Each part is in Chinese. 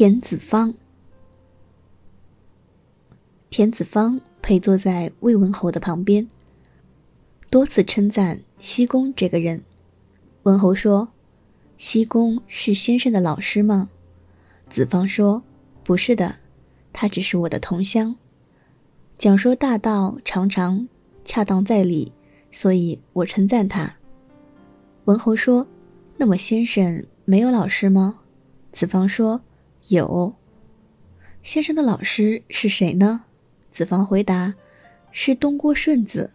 田子方，田子方陪坐在魏文侯的旁边，多次称赞西宫这个人。文侯说：“西宫是先生的老师吗？”子方说：“不是的，他只是我的同乡。讲说大道常常恰当在理，所以我称赞他。”文侯说：“那么先生没有老师吗？”子方说。有，先生的老师是谁呢？子房回答：“是东郭顺子。”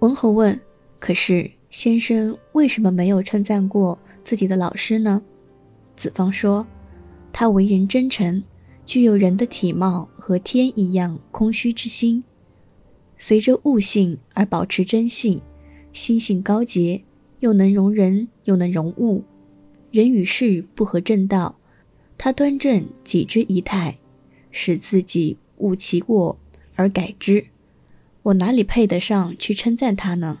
文侯问：“可是先生为什么没有称赞过自己的老师呢？”子方说：“他为人真诚，具有人的体貌和天一样空虚之心，随着悟性而保持真性，心性高洁，又能容人，又能容物，人与事不合正道。”他端正己之仪态，使自己悟其过而改之。我哪里配得上去称赞他呢？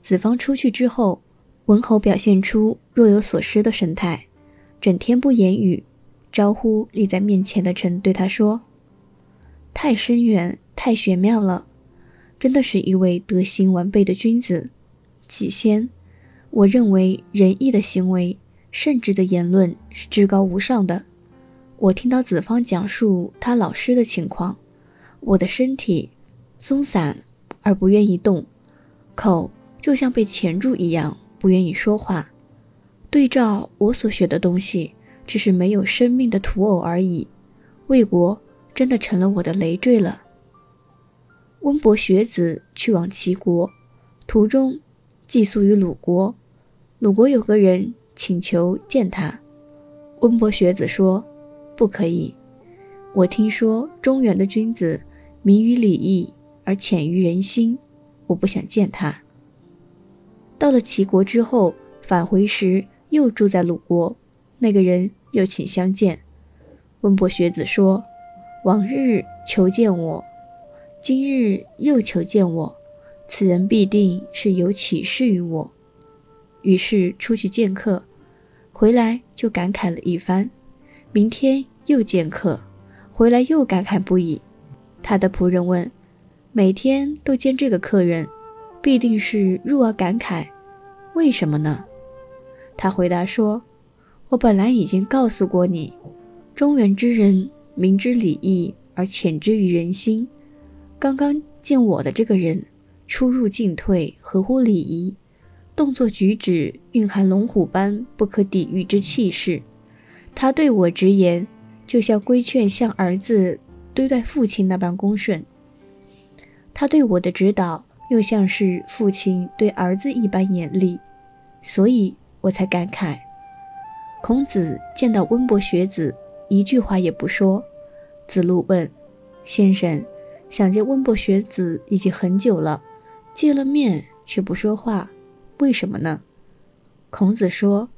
子方出去之后，文侯表现出若有所失的神态，整天不言语，招呼立在面前的臣对他说：“太深远，太玄妙了，真的是一位德行完备的君子。起先，我认为仁义的行为。”圣旨的言论是至高无上的。我听到子方讲述他老师的情况，我的身体松散而不愿意动，口就像被钳住一样，不愿意说话。对照我所学的东西，只是没有生命的土偶而已。魏国真的成了我的累赘了。温伯学子去往齐国，途中寄宿于鲁国。鲁国有个人。请求见他，温伯学子说：“不可以。我听说中原的君子明于礼义而浅于人心，我不想见他。”到了齐国之后，返回时又住在鲁国，那个人又请相见。温伯学子说：“往日求见我，今日又求见我，此人必定是有启示于我。”于是出去见客，回来就感慨了一番。明天又见客，回来又感慨不已。他的仆人问：“每天都见这个客人，必定是入而感慨，为什么呢？”他回答说：“我本来已经告诉过你，中原之人明知礼义而潜之于人心。刚刚见我的这个人，出入进退合乎礼仪。”动作举止蕴含龙虎般不可抵御之气势，他对我直言，就像规劝像儿子对待父亲那般恭顺；他对我的指导，又像是父亲对儿子一般严厉，所以我才感慨。孔子见到温伯学子，一句话也不说。子路问：“先生，想见温伯学子已经很久了，见了面却不说话。”为什么呢？孔子说：“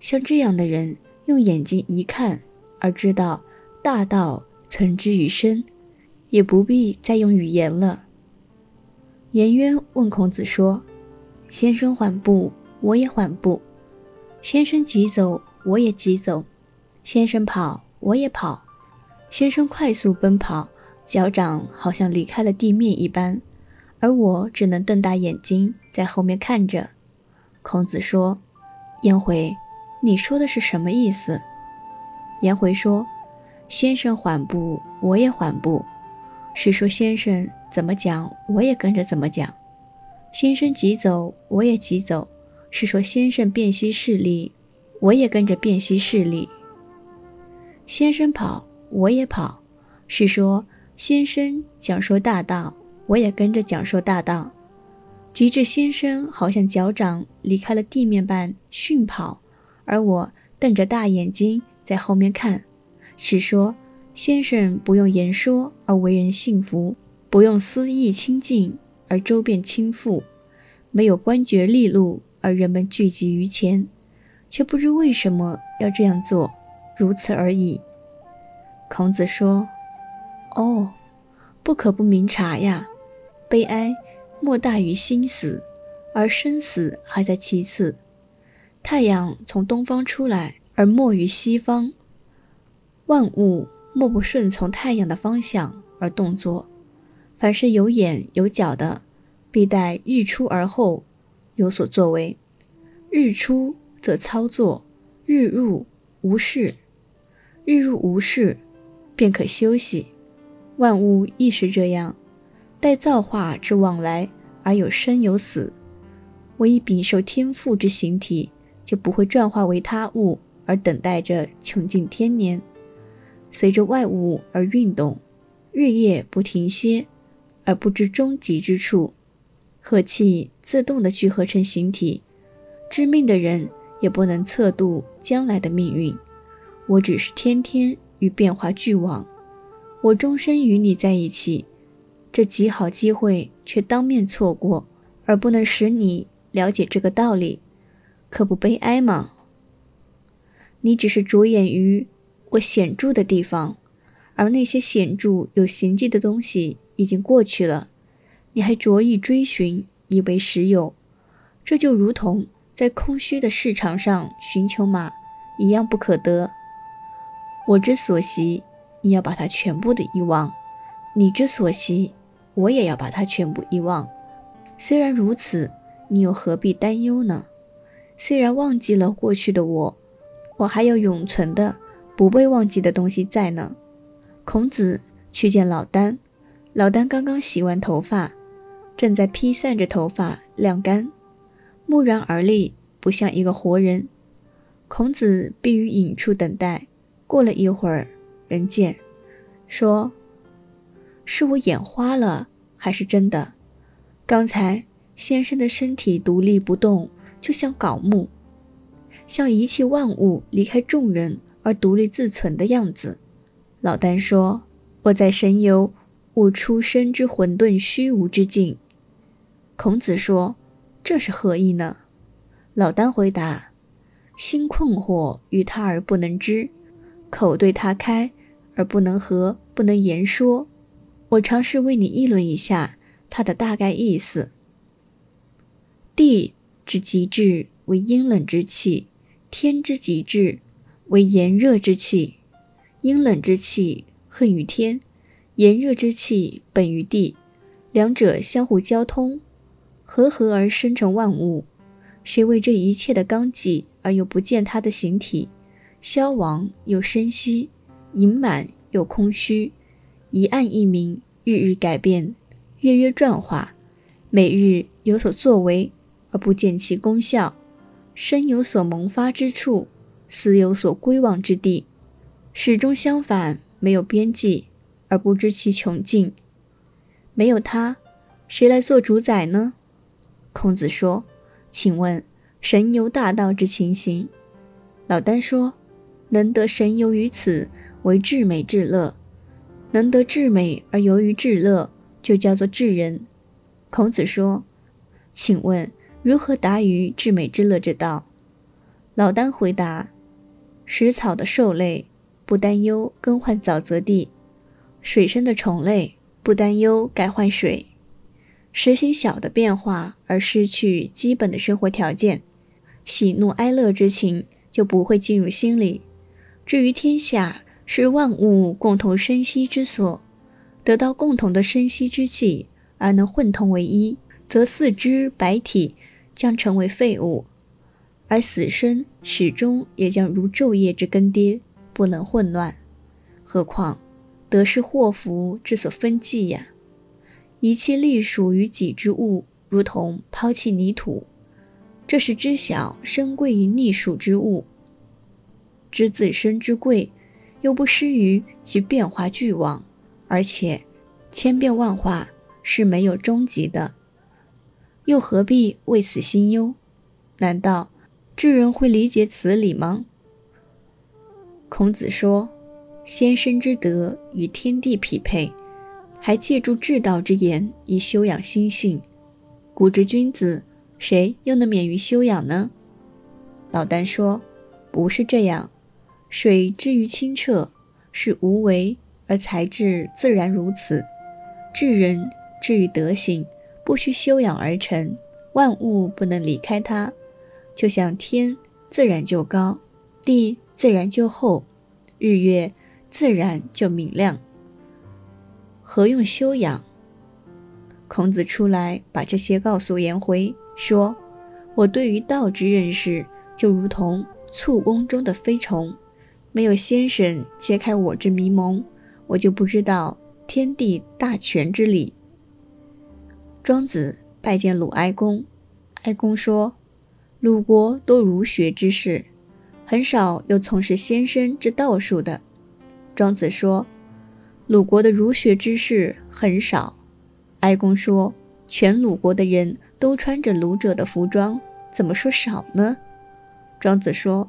像这样的人，用眼睛一看，而知道大道存之于身，也不必再用语言了。”颜渊问孔子说：“先生缓步，我也缓步；先生急走，我也急走；先生跑，我也跑；先生快速奔跑，脚掌好像离开了地面一般，而我只能瞪大眼睛在后面看着。”孔子说：“颜回，你说的是什么意思？”颜回说：“先生缓步，我也缓步，是说先生怎么讲，我也跟着怎么讲；先生急走，我也急走，是说先生辨析事力，我也跟着辨析事力；先生跑，我也跑，是说先生讲说大道，我也跟着讲说大道。”及至先生好像脚掌离开了地面般迅跑，而我瞪着大眼睛在后面看，是说先生不用言说而为人信服，不用私意亲近而周遍亲附，没有官爵利禄而人们聚集于前，却不知为什么要这样做，如此而已。孔子说：“哦，不可不明察呀，悲哀。”莫大于心死，而生死还在其次。太阳从东方出来，而没于西方，万物莫不顺从太阳的方向而动作。凡是有眼有脚的，必待日出而后有所作为。日出则操作，日入无事。日入无事，便可休息。万物亦是这样，待造化之往来而有生有死。我以禀受天赋之形体，就不会转化为他物，而等待着穷尽天年，随着外物而运动，日夜不停歇。而不知终极之处，和气自动的聚合成形体。知命的人也不能测度将来的命运。我只是天天与变化俱往，我终身与你在一起，这极好机会却当面错过，而不能使你了解这个道理，可不悲哀吗？你只是着眼于我显著的地方，而那些显著有形迹的东西。已经过去了，你还着意追寻，以为实有，这就如同在空虚的市场上寻求马一样不可得。我之所习，你要把它全部的遗忘；你之所习，我也要把它全部遗忘。虽然如此，你又何必担忧呢？虽然忘记了过去的我，我还有永存的、不被忘记的东西在呢。孔子去见老聃。老丹刚刚洗完头发，正在披散着头发晾干，木然而立，不像一个活人。孔子必于隐处等待。过了一会儿，人见，说：“是我眼花了，还是真的？刚才先生的身体独立不动，就像槁木，像遗弃万物、离开众人而独立自存的样子。”老丹说：“我在神游。”悟出生之混沌虚无之境。孔子说：“这是何意呢？”老丹回答：“心困惑于他而不能知，口对他开而不能合，不能言说。我尝试为你议论一下它的大概意思。地之极致为阴冷之气，天之极致为炎热之气。阴冷之气恨于天。”炎热之气本于地，两者相互交通，合合而生成万物。谁为这一切的纲纪而又不见它的形体？消亡又生息，盈满又空虚，一暗一明，日日改变，月月转化，每日有所作为而不见其功效。生有所萌发之处，死有所归往之地，始终相反，没有边际。而不知其穷尽，没有他，谁来做主宰呢？孔子说：“请问神游大道之情形？”老聃说：“能得神游于此，为至美至乐；能得至美而由于至乐，就叫做至人。”孔子说：“请问如何达于至美之乐之道？”老聃回答：“食草的兽类，不担忧更换沼泽地。”水生的虫类不担忧改换水，实行小的变化而失去基本的生活条件，喜怒哀乐之情就不会进入心里。至于天下是万物共同生息之所，得到共同的生息之气而能混同为一，则四肢百体将成为废物，而死生始终也将如昼夜之更迭，不能混乱。何况。得是祸福之所分际呀！一切隶属于己之物，如同抛弃泥土，这是知晓身贵于逆属之物，知自身之贵，又不失于其变化俱往，而且千变万化是没有终极的，又何必为此心忧？难道智人会理解此理吗？孔子说。先生之德与天地匹配，还借助至道之言以修养心性。古之君子，谁又能免于修养呢？老聃说：“不是这样。水之于清澈，是无为而才智自然如此。智人至于德行，不需修养而成。万物不能离开它，就像天自然就高，地自然就厚，日月。”自然就明亮。何用修养？孔子出来把这些告诉颜回，说：“我对于道之认识，就如同簇翁中的飞虫，没有先生揭开我之迷蒙，我就不知道天地大权之理。”庄子拜见鲁哀公，哀公说：“鲁国多儒学之士，很少有从事先生之道术的。”庄子说：“鲁国的儒学之士很少。”哀公说：“全鲁国的人都穿着鲁者的服装，怎么说少呢？”庄子说：“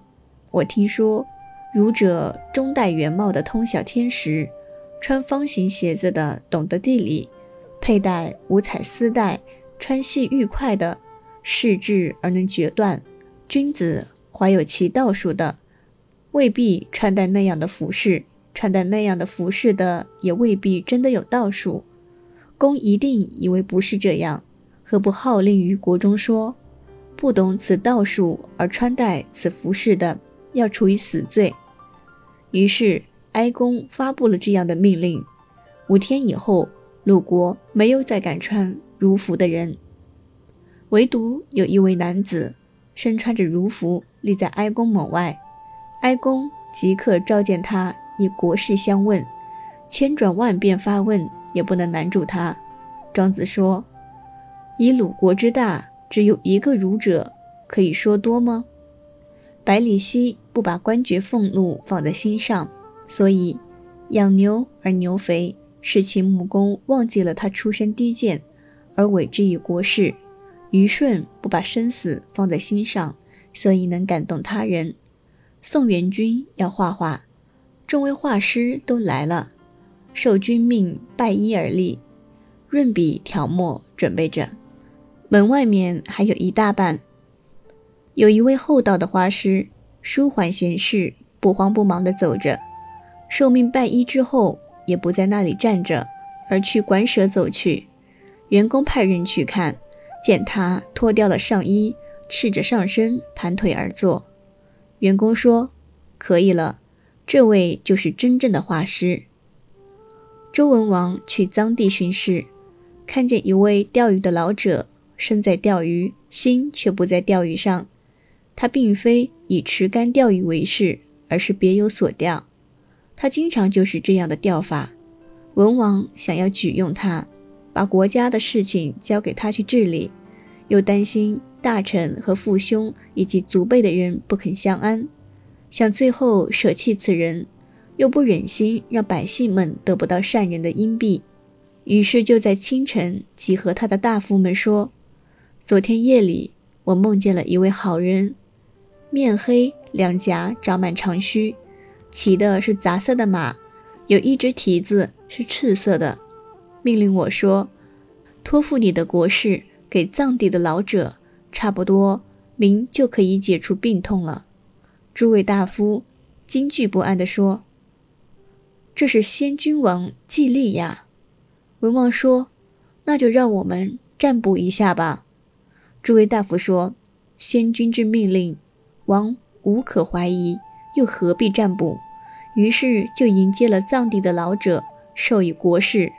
我听说，儒者中戴圆帽的通晓天时，穿方形鞋子的懂得地理，佩戴五彩丝带、穿细玉块的，视智而能决断。君子怀有其道术的，未必穿戴那样的服饰；穿戴那样的服饰的，也未必真的有道术。”公一定以为不是这样，何不号令于国中说：不懂此道术而穿戴此服饰的，要处以死罪。于是哀公发布了这样的命令。五天以后，鲁国没有再敢穿儒服的人，唯独有一位男子身穿着儒服立在哀公门外。哀公即刻召见他，以国事相问，千转万变发问。也不能难住他。庄子说：“以鲁国之大，只有一个儒者，可以说多吗？”百里奚不把官爵俸禄放在心上，所以养牛而牛肥，使其木工忘记了他出身低贱，而委之以国事。虞舜不把生死放在心上，所以能感动他人。宋元君要画画，众位画师都来了。受君命，拜衣而立，润笔挑墨，准备着。门外面还有一大半。有一位厚道的画师，舒缓闲适，不慌不忙地走着。受命拜衣之后，也不在那里站着，而去馆舍走去。员工派人去看，见他脱掉了上衣，赤着上身，盘腿而坐。员工说：“可以了，这位就是真正的画师。”周文王去臧地巡视，看见一位钓鱼的老者，身在钓鱼，心却不在钓鱼上。他并非以持竿钓鱼为事，而是别有所钓。他经常就是这样的钓法。文王想要举用他，把国家的事情交给他去治理，又担心大臣和父兄以及族辈的人不肯相安，想最后舍弃此人。又不忍心让百姓们得不到善人的荫庇，于是就在清晨集合他的大夫们说：“昨天夜里我梦见了一位好人，面黑，两颊长满长须，骑的是杂色的马，有一只蹄子是赤色的。命令我说，托付你的国事给藏地的老者，差不多明就可以解除病痛了。”诸位大夫惊惧不安地说。这是先君王祭立呀，文王说：“那就让我们占卜一下吧。”诸位大夫说：“先君之命令，王无可怀疑，又何必占卜？”于是就迎接了藏地的老者，授以国事。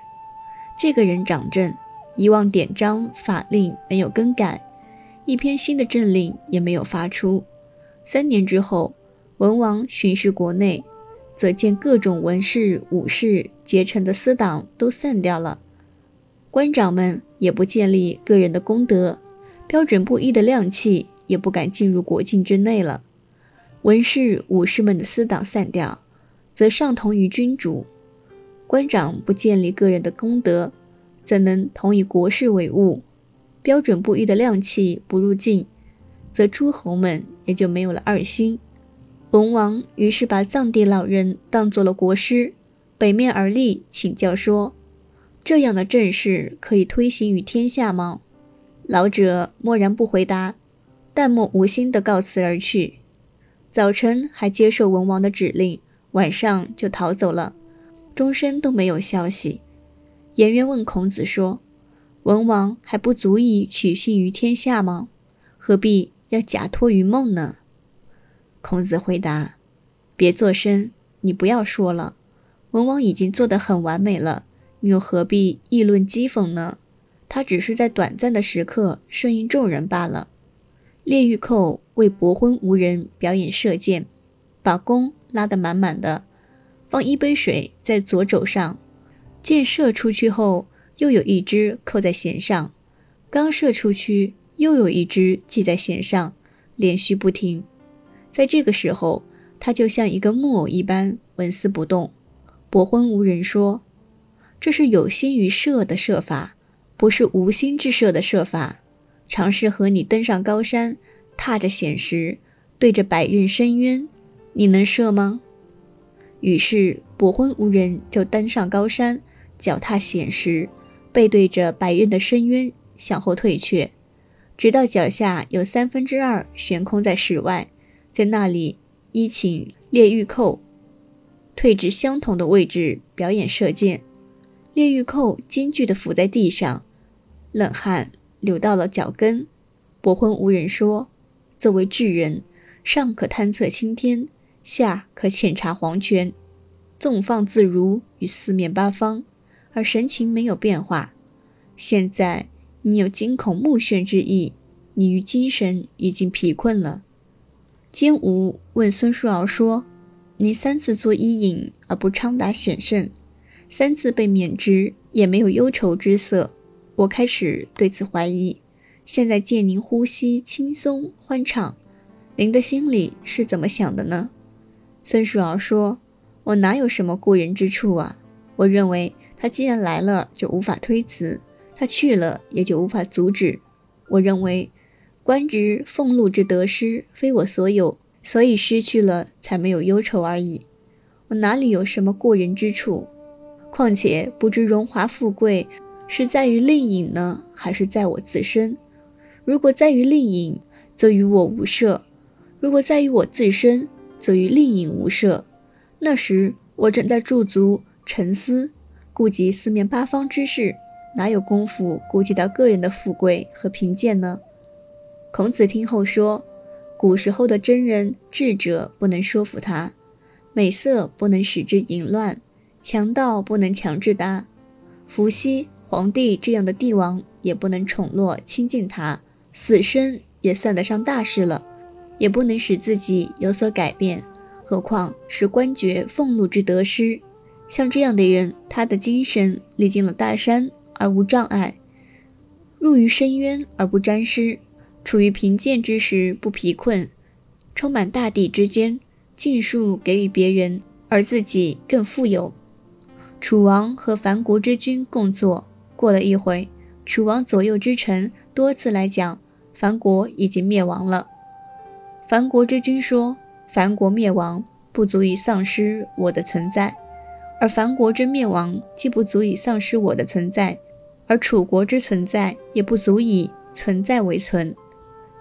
这个人掌政，遗忘典章法令没有更改，一篇新的政令也没有发出。三年之后，文王巡视国内。则见各种文士武士结成的私党都散掉了，官长们也不建立个人的功德，标准不一的亮器也不敢进入国境之内了。文士武士们的私党散掉，则上同于君主；官长不建立个人的功德，怎能同以国事为务？标准不一的亮器不入境，则诸侯们也就没有了二心。文王于是把藏地老人当做了国师，北面而立，请教说：“这样的政事可以推行于天下吗？”老者默然不回答，淡漠无心地告辞而去。早晨还接受文王的指令，晚上就逃走了，终身都没有消息。颜渊问孔子说：“文王还不足以取信于天下吗？何必要假托于梦呢？”孔子回答：“别作声，你不要说了。文王已经做得很完美了，你又何必议论讥讽呢？他只是在短暂的时刻顺应众人罢了。列御寇为博昏无人表演射箭，把弓拉得满满的，放一杯水在左肘上，箭射出去后，又有一只扣在弦上，刚射出去，又有一只系在弦上，连续不停。在这个时候，他就像一个木偶一般纹丝不动。博昏无人说：“这是有心于射的射法。”不是无心之射的射法，尝试和你登上高山，踏着险石，对着百仞深渊，你能射吗？于是伯昏无人就登上高山，脚踏险石，背对着百仞的深渊向后退却，直到脚下有三分之二悬空在室外，在那里依请列御寇退至相同的位置表演射箭，列御寇惊惧地伏在地上。冷汗流到了脚跟，伯昏无人说：“作为智人，上可探测青天，下可浅察黄泉，纵放自如于四面八方，而神情没有变化。现在你有惊恐目眩之意，你于精神已经疲困了。”坚吾问孙叔敖说：“你三次做伊尹而不昌达显圣，三次被免职也没有忧愁之色。”我开始对此怀疑。现在见您呼吸轻松欢畅，您的心里是怎么想的呢？孙叔敖说：“我哪有什么过人之处啊？我认为他既然来了，就无法推辞；他去了，也就无法阻止。我认为官职俸禄之得失非我所有，所以失去了才没有忧愁而已。我哪里有什么过人之处？况且不知荣华富贵。”是在于令尹呢，还是在我自身？如果在于令尹，则与我无涉；如果在于我自身，则与令尹无涉。那时我正在驻足沉思，顾及四面八方之事，哪有功夫顾及到个人的富贵和贫贱呢？孔子听后说：“古时候的真人智者不能说服他，美色不能使之淫乱，强盗不能强制他，伏羲。”皇帝这样的帝王也不能宠落亲近他，死生也算得上大事了，也不能使自己有所改变，何况是官爵俸禄之得失。像这样的人，他的精神历经了大山而无障碍，入于深渊而不沾湿，处于贫贱之时不疲困，充满大地之间，尽数给予别人，而自己更富有。楚王和樊国之君共坐。过了一会，楚王左右之臣多次来讲，樊国已经灭亡了。樊国之君说：“樊国灭亡不足以丧失我的存在，而樊国之灭亡既不足以丧失我的存在，而楚国之存在也不足以存在为存。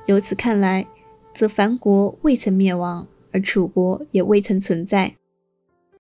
由此看来，则樊国未曾灭亡，而楚国也未曾存在。”